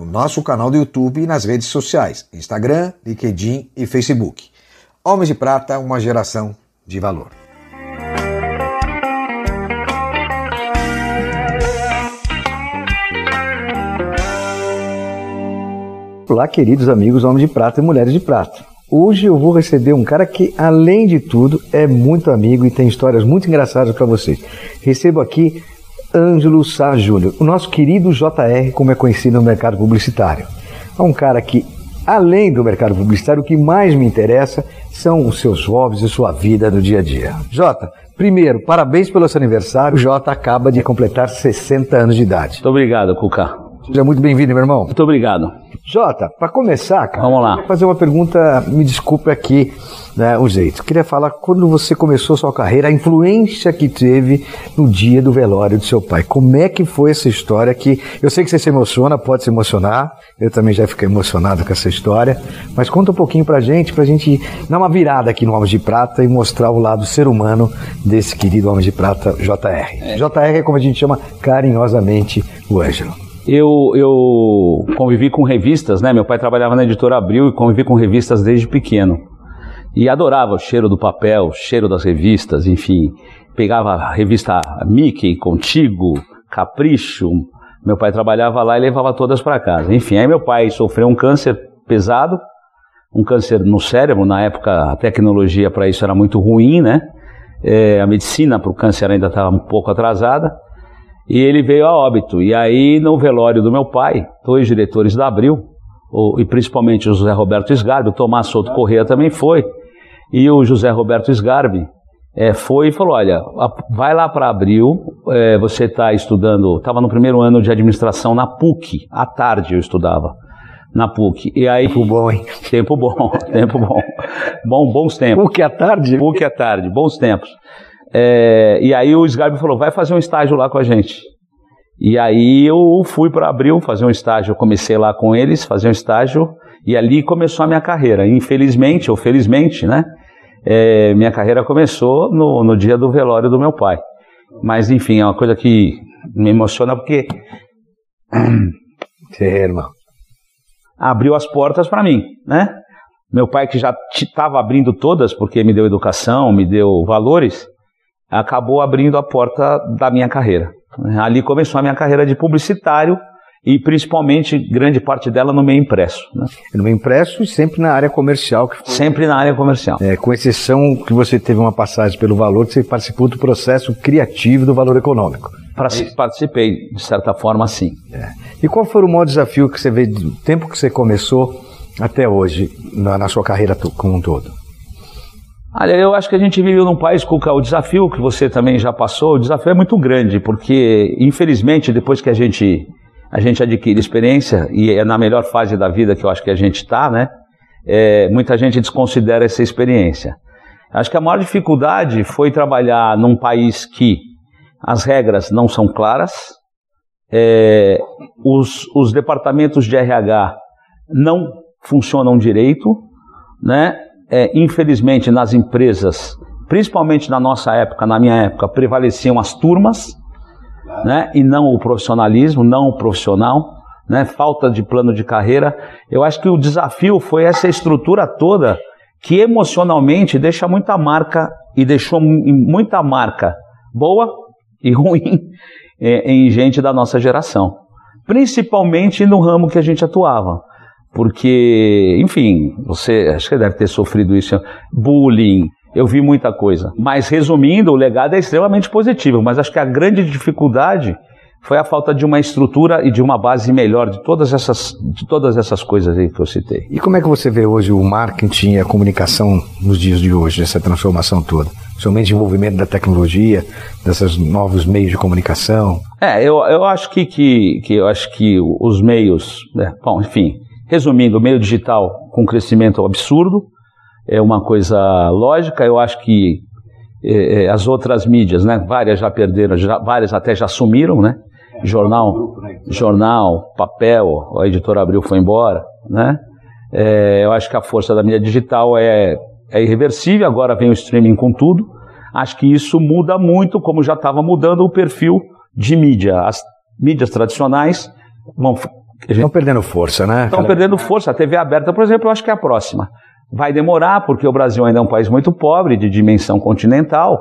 no nosso canal do YouTube e nas redes sociais, Instagram, LinkedIn e Facebook. Homens de Prata, uma geração de valor. Olá, queridos amigos Homens de Prata e Mulheres de Prata. Hoje eu vou receber um cara que, além de tudo, é muito amigo e tem histórias muito engraçadas para vocês. Recebo aqui Ângelo Sá Júnior, o nosso querido JR, como é conhecido no mercado publicitário. É um cara que, além do mercado publicitário, o que mais me interessa são os seus hobbies e sua vida no dia a dia. Jota, primeiro, parabéns pelo seu aniversário. O Jota acaba de completar 60 anos de idade. Muito obrigado, Cuca. Seja muito bem-vindo, meu irmão. Muito obrigado. Jota, para começar, cara, Vamos lá. fazer uma pergunta, me desculpe aqui né, o jeito. Queria falar quando você começou sua carreira, a influência que teve no dia do velório do seu pai. Como é que foi essa história que eu sei que você se emociona, pode se emocionar. Eu também já fiquei emocionado com essa história, mas conta um pouquinho pra gente, pra gente dar uma virada aqui no Homem de Prata e mostrar o lado ser humano desse querido Homem de Prata, JR. JR é como a gente chama carinhosamente o Ângelo. Eu, eu convivi com revistas, né? Meu pai trabalhava na editora Abril e convivi com revistas desde pequeno. E adorava o cheiro do papel, o cheiro das revistas, enfim. Pegava a revista Mickey, Contigo, Capricho. Meu pai trabalhava lá e levava todas para casa. Enfim, aí meu pai sofreu um câncer pesado, um câncer no cérebro. Na época, a tecnologia para isso era muito ruim, né? É, a medicina para o câncer ainda estava um pouco atrasada. E ele veio a óbito. E aí, no velório do meu pai, dois diretores da Abril, o, e principalmente o José Roberto Sgarbi, o Tomás Souto Corrêa também foi, e o José Roberto Sgarbi é, foi e falou: Olha, vai lá para Abril, é, você está estudando, estava no primeiro ano de administração na PUC, à tarde eu estudava. Na PUC. E aí, Tempo bom, hein? tempo bom, tempo bom. Bom, bons tempos. PUC à tarde? PUC à tarde, bons tempos. É, e aí o Sgarbi falou, vai fazer um estágio lá com a gente. E aí eu fui para Abril fazer um estágio, eu comecei lá com eles, fazer um estágio, e ali começou a minha carreira. Infelizmente, ou felizmente, né? é, minha carreira começou no, no dia do velório do meu pai. Mas enfim, é uma coisa que me emociona porque É, irmão. abriu as portas para mim, né? Meu pai que já estava abrindo todas, porque me deu educação, me deu valores, acabou abrindo a porta da minha carreira. Ali começou a minha carreira de publicitário e principalmente grande parte dela no meio impresso, né? No impresso e sempre na área comercial, que foi, sempre na área comercial. é, com exceção que você teve uma passagem pelo valor, que você participou do processo criativo do valor econômico. Pra- Participei, de certa forma, sim. E qual foi o maior desafio que você vê do tempo que você começou até hoje na, na sua carreira como um todo? Olha, eu acho que a gente vive num país, Cuca, o desafio que você também já passou, o desafio é muito grande, porque, infelizmente, depois que a gente, a gente adquire experiência, e é na melhor fase da vida que eu acho que a gente está, né? é, muita gente desconsidera essa experiência. Acho que a maior dificuldade foi trabalhar num país que as regras não são claras, é, os, os departamentos de RH não funcionam direito, né? É, infelizmente nas empresas, principalmente na nossa época, na minha época, prevaleciam as turmas, né? E não o profissionalismo, não o profissional, né? Falta de plano de carreira. Eu acho que o desafio foi essa estrutura toda que emocionalmente deixa muita marca e deixou mu- muita marca boa e ruim é, em gente da nossa geração, principalmente no ramo que a gente atuava. Porque, enfim, você acho que deve ter sofrido isso, bullying, eu vi muita coisa. Mas resumindo, o legado é extremamente positivo, mas acho que a grande dificuldade foi a falta de uma estrutura e de uma base melhor de todas essas, de todas essas coisas aí que eu citei. E como é que você vê hoje o marketing e a comunicação nos dias de hoje, essa transformação toda? Somente envolvimento da tecnologia, desses novos meios de comunicação? É, eu, eu acho que, que, que eu acho que os meios, né, bom, enfim, Resumindo, o meio digital com crescimento absurdo, é uma coisa lógica. Eu acho que é, é, as outras mídias, né, várias já perderam, já, várias até já sumiram, né? Jornal, jornal, papel, a editora Abril foi embora, né? É, eu acho que a força da mídia digital é, é irreversível, agora vem o streaming com tudo. Acho que isso muda muito, como já estava mudando o perfil de mídia. As mídias tradicionais vão. Estão perdendo força, né? Estão perdendo força. A TV aberta, por exemplo, eu acho que é a próxima. Vai demorar, porque o Brasil ainda é um país muito pobre, de dimensão continental.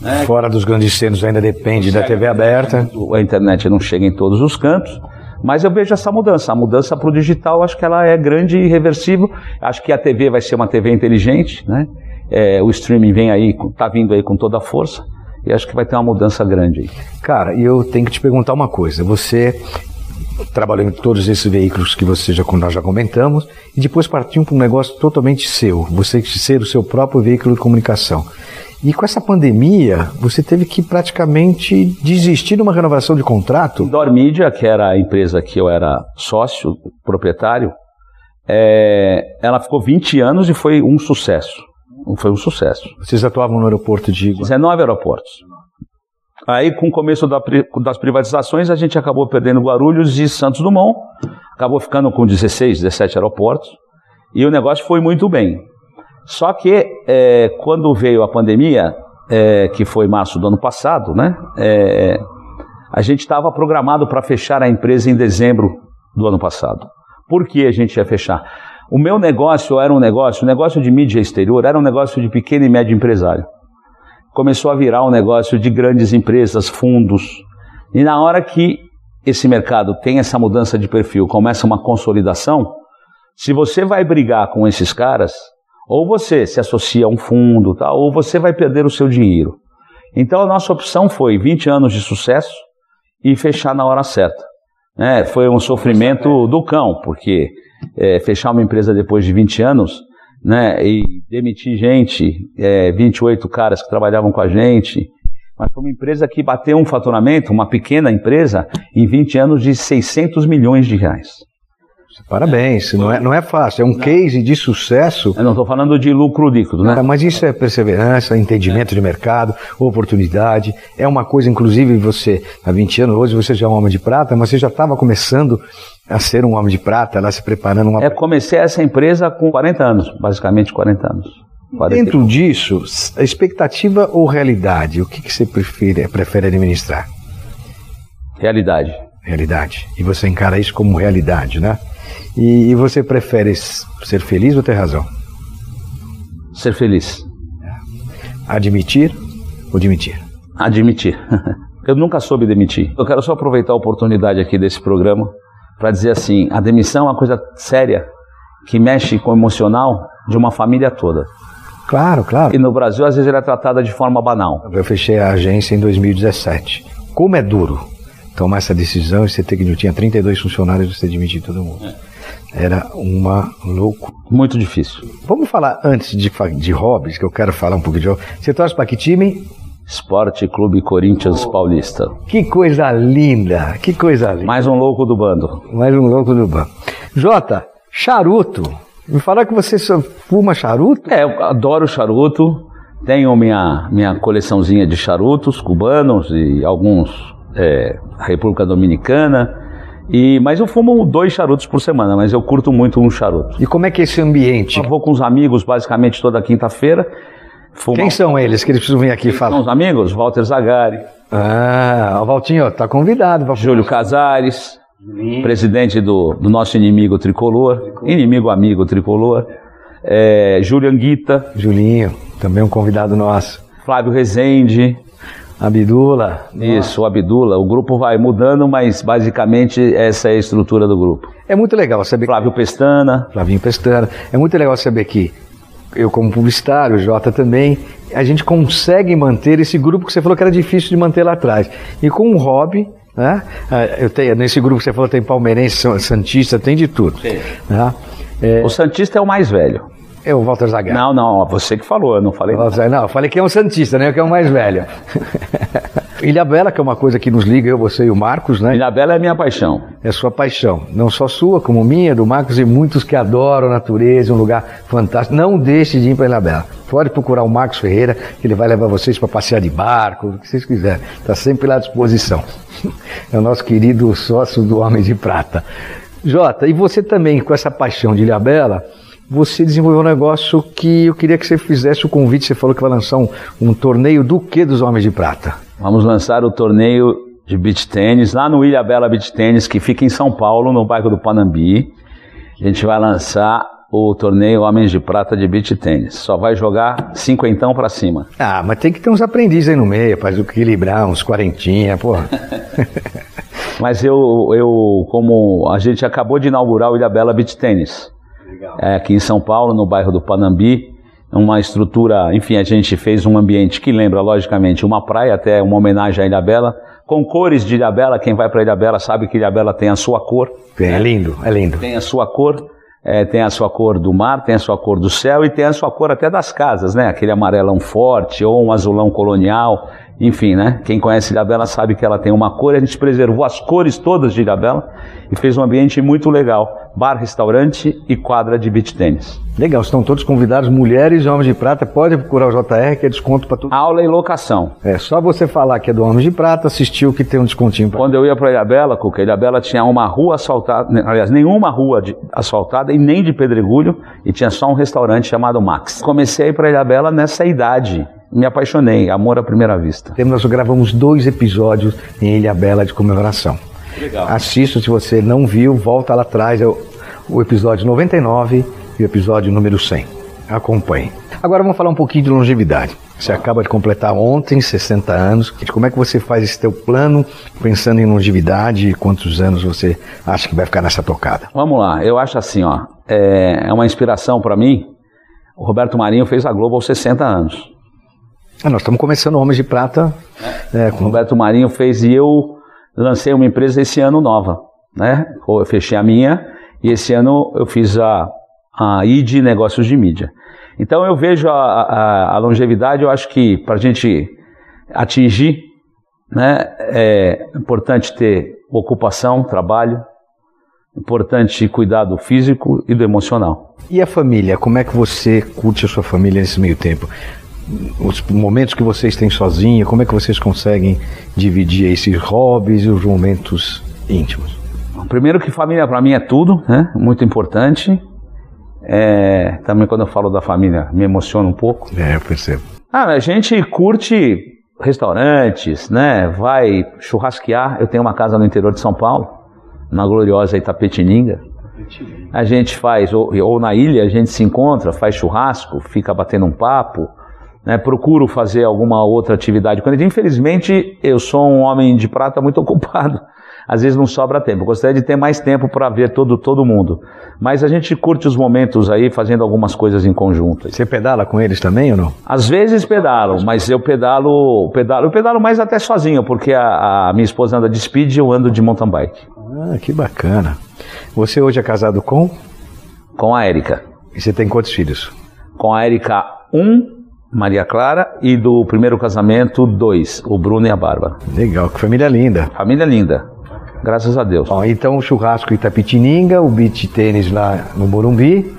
Né? Fora dos grandes centros ainda depende da TV aberta. A internet não chega em todos os cantos. Mas eu vejo essa mudança. A mudança para o digital, acho que ela é grande e irreversível. Acho que a TV vai ser uma TV inteligente, né? É, o streaming vem aí, está vindo aí com toda a força. E acho que vai ter uma mudança grande aí. Cara, e eu tenho que te perguntar uma coisa. Você trabalhou em todos esses veículos que você já, nós já comentamos, e depois partiu para um negócio totalmente seu, você ser o seu próprio veículo de comunicação. E com essa pandemia, você teve que praticamente desistir de uma renovação de contrato? Dor Media, que era a empresa que eu era sócio, proprietário, é, ela ficou 20 anos e foi um sucesso. Foi um sucesso. Vocês atuavam no aeroporto de 19 aeroportos. Aí, com o começo da, das privatizações, a gente acabou perdendo Guarulhos e Santos Dumont, acabou ficando com 16, 17 aeroportos, e o negócio foi muito bem. Só que é, quando veio a pandemia, é, que foi março do ano passado, né, é, a gente estava programado para fechar a empresa em dezembro do ano passado. Por que a gente ia fechar? O meu negócio era um negócio, o negócio de mídia exterior era um negócio de pequeno e médio empresário. Começou a virar um negócio de grandes empresas, fundos. E na hora que esse mercado tem essa mudança de perfil, começa uma consolidação, se você vai brigar com esses caras, ou você se associa a um fundo, tá? ou você vai perder o seu dinheiro. Então a nossa opção foi 20 anos de sucesso e fechar na hora certa. É, foi um sofrimento do cão, porque é, fechar uma empresa depois de 20 anos né, e demitir gente, é, 28 caras que trabalhavam com a gente, mas foi uma empresa que bateu um faturamento, uma pequena empresa, em 20 anos de 600 milhões de reais. Parabéns, não é, não é fácil, é um não. case de sucesso. Eu não estou falando de lucro líquido, né? Mas isso é perseverança, entendimento é. de mercado, oportunidade. É uma coisa, inclusive, você, há 20 anos, hoje você já é um homem de prata, mas você já estava começando a ser um homem de prata, lá se preparando uma. É, comecei essa empresa com 40 anos, basicamente 40 anos. 40 Dentro disso, expectativa ou realidade? O que, que você prefere, prefere administrar? Realidade. Realidade. E você encara isso como realidade, né? E, e você prefere ser feliz ou ter razão? Ser feliz. Admitir ou demitir? Admitir. Eu nunca soube demitir. Eu quero só aproveitar a oportunidade aqui desse programa para dizer assim: a demissão é uma coisa séria que mexe com o emocional de uma família toda. Claro, claro. E no Brasil, às vezes, ela é tratada de forma banal. Eu fechei a agência em 2017. Como é duro tomar essa decisão e você ter que. Tinha 32 funcionários e você demitir todo mundo. É. Era uma loucura. Muito difícil. Vamos falar antes de, de hobbies, que eu quero falar um pouco de hobbies. Você torce para que time? Esporte Clube Corinthians Paulista. Que coisa linda, que coisa linda. Mais um louco do bando. Mais um louco do bando. Jota, charuto. Me falar que você fuma charuto? É, eu adoro charuto. Tenho minha, minha coleçãozinha de charutos cubanos e alguns é, República Dominicana. E, mas eu fumo dois charutos por semana, mas eu curto muito um charuto. E como é que é esse ambiente? Eu vou com os amigos basicamente toda quinta-feira. Quem são eles que eles precisam vir aqui falar? São os amigos, Walter Zagari. Ah, o Valtinho, tá convidado. Pra... Júlio Casares, Julinho. presidente do, do, nosso inimigo tricolor, tricolor. inimigo amigo tricolor. É, Júlio Anguita. Julinho, também um convidado nosso. Flávio Rezende. Abdula. Isso, o Abdula. O grupo vai mudando, mas basicamente essa é a estrutura do grupo. É muito legal saber. Flávio Pestana. Flavinho Pestana. É muito legal saber que eu como publicitário, o Jota também, a gente consegue manter esse grupo que você falou que era difícil de manter lá atrás. E com um hobby, né? Ah, eu tenho, nesse grupo que você falou tem palmeirense, santista, tem de tudo. Né? É, o santista é o mais velho. É o Walter Zagallo. Não, não, você que falou, eu não falei. Não, eu falei que é um Santista, né? Que é o mais velho. Ilha Bela, que é uma coisa que nos liga, eu, você e o Marcos, né? Ilha Bela é minha paixão. É sua paixão. Não só sua, como minha, do Marcos e muitos que adoram a natureza, um lugar fantástico. Não deixe de ir para Ilha Bela. Pode procurar o Marcos Ferreira, que ele vai levar vocês para passear de barco, o que vocês quiserem. Está sempre lá à disposição. É o nosso querido sócio do Homem de Prata. Jota, e você também, com essa paixão de Ilha Bela, você desenvolveu um negócio que eu queria que você fizesse o convite. Você falou que vai lançar um, um torneio do que dos Homens de Prata? Vamos lançar o torneio de beach tênis lá no Ilha Bela Beach Tênis, que fica em São Paulo, no bairro do Panambi. A gente vai lançar o torneio Homens de Prata de beach tênis. Só vai jogar cinquentão para cima. Ah, mas tem que ter uns aprendizes aí no meio, para equilibrar, uns quarentinha, porra. mas eu, eu, como a gente acabou de inaugurar o Ilha Bela Beach Tênis, é, aqui em São Paulo, no bairro do Panambi, uma estrutura, enfim, a gente fez um ambiente que lembra, logicamente, uma praia, até uma homenagem à Ilha Bela, com cores de Ilha Bela, quem vai para Ilha Bela sabe que Ilha Bela tem a sua cor. Tem, é lindo, é lindo. Tem a sua cor, é, tem a sua cor do mar, tem a sua cor do céu e tem a sua cor até das casas, né? Aquele amarelão forte ou um azulão colonial, enfim, né? Quem conhece Ilha Bela sabe que ela tem uma cor, a gente preservou as cores todas de Ilha Bela e fez um ambiente muito legal bar, restaurante e quadra de beach tênis. Legal, estão todos convidados, mulheres e homens de prata, pode procurar o JR que é desconto para tudo. Aula e locação. É, só você falar que é do Homens de Prata, assistiu que tem um descontinho. Pra... Quando eu ia para Ilhabela, Cuca, Ilhabela tinha uma rua asfaltada, né, aliás, nenhuma rua de, asfaltada e nem de pedregulho, e tinha só um restaurante chamado Max. Comecei a ir para Ilhabela nessa idade, me apaixonei, amor à primeira vista. Nós gravamos dois episódios em Ilha Bela de comemoração. Legal. Assista se você não viu, volta lá atrás, é o, o episódio 99 e o episódio número 100. Acompanhe. Agora vamos falar um pouquinho de longevidade. Você acaba de completar ontem 60 anos. Como é que você faz esse teu plano pensando em longevidade e quantos anos você acha que vai ficar nessa tocada? Vamos lá, eu acho assim, ó, é, é uma inspiração para mim. O Roberto Marinho fez a Globo aos 60 anos. Ah, nós estamos começando Homens de Prata. É, com... O Roberto Marinho fez e eu lancei uma empresa esse ano nova, né? Eu fechei a minha e esse ano eu fiz a, a ID Negócios de Mídia. Então eu vejo a, a, a longevidade, eu acho que para a gente atingir, né, é importante ter ocupação, trabalho, importante cuidar do físico e do emocional. E a família? Como é que você curte a sua família nesse meio tempo? Os momentos que vocês têm sozinho, como é que vocês conseguem dividir esses hobbies e os momentos íntimos? Primeiro que família para mim é tudo, né? Muito importante. É, também quando eu falo da família me emociona um pouco. É, eu percebo. Ah, a gente curte restaurantes, né? Vai churrasquear. Eu tenho uma casa no interior de São Paulo, na gloriosa Itapetininga. A gente faz, ou, ou na ilha, a gente se encontra, faz churrasco, fica batendo um papo né, procuro fazer alguma outra atividade com ele. Infelizmente, eu sou um homem de prata muito ocupado. Às vezes não sobra tempo. Eu gostaria de ter mais tempo para ver todo, todo mundo. Mas a gente curte os momentos aí fazendo algumas coisas em conjunto. Você pedala com eles também ou não? Às vezes pedalo, mas eu pedalo, pedalo, eu pedalo mais até sozinho, porque a, a minha esposa anda de speed e eu ando de mountain bike. Ah, que bacana. Você hoje é casado com? Com a Érica. E você tem quantos filhos? Com a Érica, um Maria Clara e do primeiro casamento, dois, o Bruno e a Bárbara. Legal, que família linda. Família linda, graças a Deus. Ó, então o churrasco Itapetininga, o beach tênis lá no Morumbi,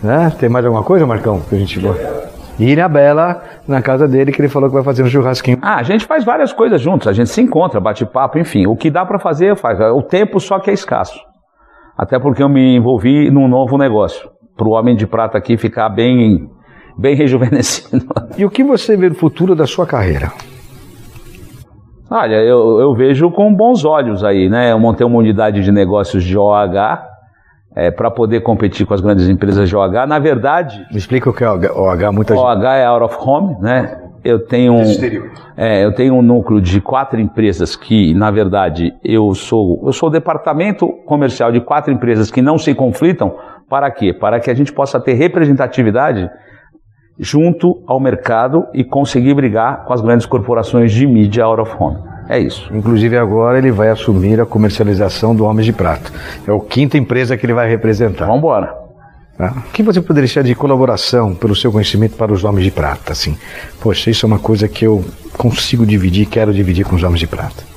né? Tem mais alguma coisa, Marcão, que a gente gosta? E na Bela, na casa dele, que ele falou que vai fazer um churrasquinho. Ah, a gente faz várias coisas juntos, a gente se encontra, bate papo, enfim. O que dá para fazer, faz. O tempo só que é escasso. Até porque eu me envolvi num novo negócio. Para o Homem de Prata aqui ficar bem bem rejuvenescido. E o que você vê no futuro da sua carreira? Olha, eu, eu vejo com bons olhos aí, né? Eu montei uma unidade de negócios de OH é, para poder competir com as grandes empresas de OH. Na verdade. Me explica o que é OH, muita OH gente... é out of home, né? Eu tenho, um, é, eu tenho um núcleo de quatro empresas que, na verdade, eu sou, eu sou o departamento comercial de quatro empresas que não se conflitam. Para quê? Para que a gente possa ter representatividade junto ao mercado e conseguir brigar com as grandes corporações de mídia out of home. É isso. Inclusive agora ele vai assumir a comercialização do Homens de Prata. É a quinta empresa que ele vai representar. Vamos embora. Ah, O que você poderia deixar de colaboração pelo seu conhecimento para os Homens de Prata? Assim, poxa, isso é uma coisa que eu consigo dividir, quero dividir com os Homens de Prata.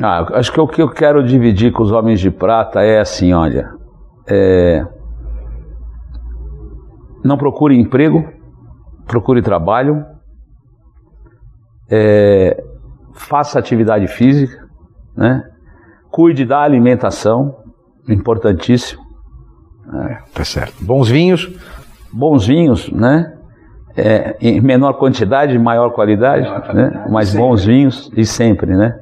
Ah, acho que o que eu quero dividir com os homens de prata é assim, olha, é, não procure emprego, procure trabalho, é, faça atividade física, né? cuide da alimentação, importantíssimo, Tá certo. Bons vinhos, bons vinhos, né? É, em menor quantidade, maior qualidade, né? mas bons vinhos e sempre, né?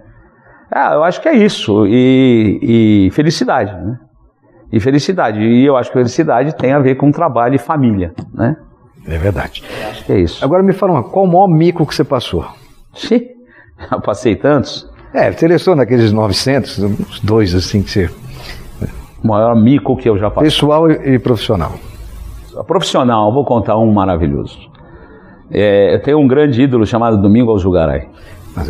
Ah, eu acho que é isso. E, e felicidade, né? E felicidade. E eu acho que felicidade tem a ver com trabalho e família, né? é verdade. Acho que é isso. Agora me fala uma, qual o maior mico que você passou? Sim, eu passei tantos. É, seleciona aqueles 900, uns dois assim que você... O maior mico que eu já passei. Pessoal e, profissional. Profissional, vou contar um maravilhoso. É, eu tenho um grande ídolo chamado Domingo Alzugaray.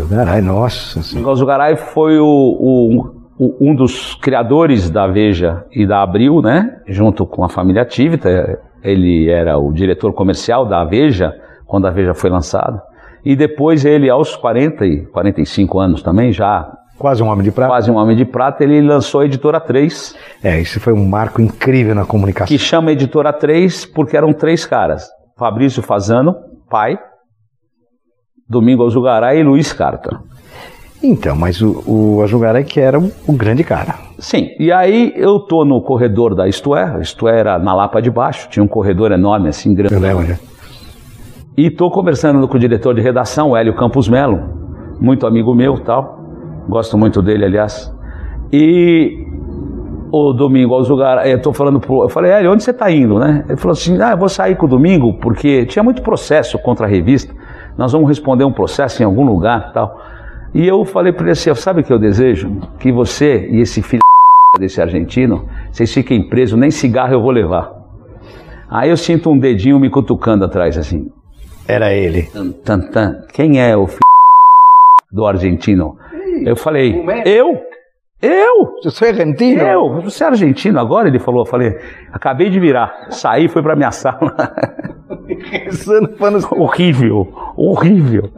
Caralho, nossa. Domingo Alzugaray foi o- o- um dos criadores da Veja e da Abril, né? Junto com a família Tivita. Ele era o diretor comercial da Veja, quando a Veja foi lançada. E depois ele, aos 40 e 45 anos também, já Quase um homem de prata. quase um homem de prata, ele lançou a Editora 3, É, isso foi um marco incrível na comunicação. que chama Editora 3 porque eram três caras. Fabrício Fazano, pai, Domingo Alzugaray e Luiz Carta. Então, mas o, o Ajugaré que era o, o grande cara. Sim, e aí eu tô no corredor da Isto É, Isto É era na Lapa de Baixo, tinha um corredor enorme assim, grande. Eu lembro, né? E tô conversando com o diretor de redação, Hélio Campos Melo, muito amigo meu tal, gosto muito dele, aliás. E o Domingo Alzugaray, eu tô falando pro, eu falei, Hélio, onde você tá indo, né? Ele falou assim, ah, eu vou sair com o Domingo, porque tinha muito processo contra a revista, nós vamos responder um processo em algum lugar tal. E eu falei para ele assim, sabe o que eu desejo? Que você e esse filho desse argentino, vocês fiquem presos, nem cigarro eu vou levar. Aí eu sinto um dedinho me cutucando atrás, assim. Era ele. Tan, tan, tan. Quem é o filho do argentino? Eu falei, eu? Eu? Você é argentino? Eu? Você é argentino agora? Ele falou, eu falei, acabei de virar. Saí, fui pra minha sala. Pensando panos- horrível, horrível.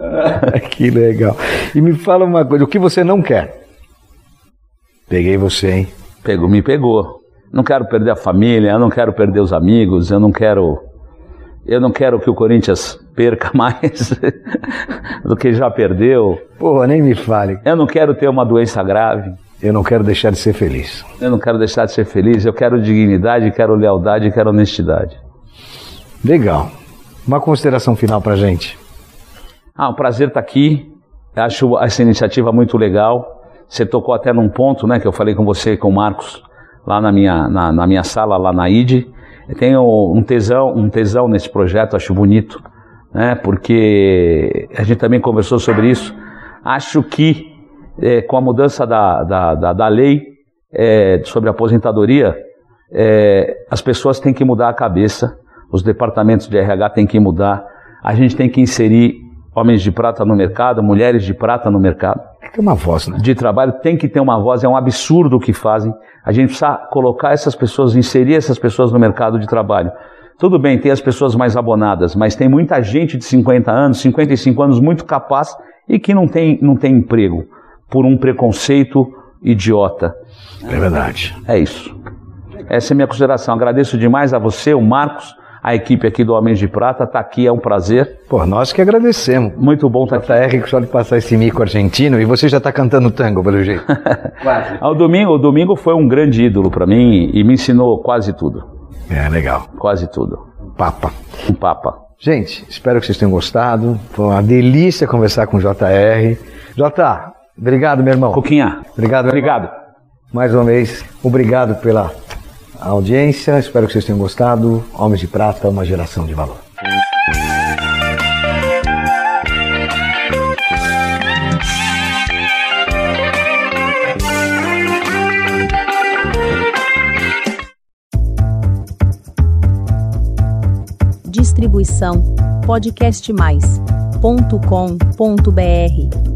que legal. E me fala uma coisa, o que você não quer? Peguei você, hein? Pegou, me pegou. Não quero perder a família, eu não quero perder os amigos, eu não quero. Eu não quero que o Corinthians perca mais do que já perdeu. Porra, nem me fale. Eu não quero ter uma doença grave. Eu não quero deixar de ser feliz. Eu não quero deixar de ser feliz. Eu quero dignidade, quero lealdade, quero honestidade. Legal. Uma consideração final pra gente. Ah, um prazer estar aqui. Acho essa iniciativa muito legal. Você tocou até num ponto, né, que eu falei com você, com o Marcos, lá na minha, na, na minha sala, lá na ID. Eu tenho um tesão, um tesão nesse projeto, acho bonito, né, porque a gente também conversou sobre isso. Acho que eh, com a mudança da, da, da, da lei eh, sobre aposentadoria, eh, as pessoas têm que mudar a cabeça, os departamentos de RH têm que mudar, a gente tem que inserir homens de prata no mercado, mulheres de prata no mercado Tem que ter uma voz, né? de trabalho tem que ter uma voz, é um absurdo o que fazem. A gente precisa colocar essas pessoas, inserir essas pessoas no mercado de trabalho. Tudo bem, tem as pessoas mais abonadas, mas tem muita gente de 50 anos, 55 anos muito capaz e que não tem, não tem emprego por um preconceito idiota. É verdade. É isso. Essa é a minha consideração. Agradeço demais a você, o Marcos, a equipe aqui do Homens de Prata. Está aqui, é um prazer. Pô, nós que agradecemos. Muito bom estar aqui. JR que só de passar esse mico argentino e você já tá cantando tango, pelo jeito. Ah, O domingo, o domingo foi um grande ídolo para mim e me ensinou quase tudo. É, legal. Quase tudo. Papa. Um papa. Gente, espero que vocês tenham gostado. Foi uma delícia conversar com o JR. J, obrigado, meu irmão. Coquinha. Obrigado, meu irmão. Obrigado. Mais uma vez, obrigado pela audiência. Espero que vocês tenham gostado. Homens de Prata, uma geração de valor. Distribuição podcastmais.com.br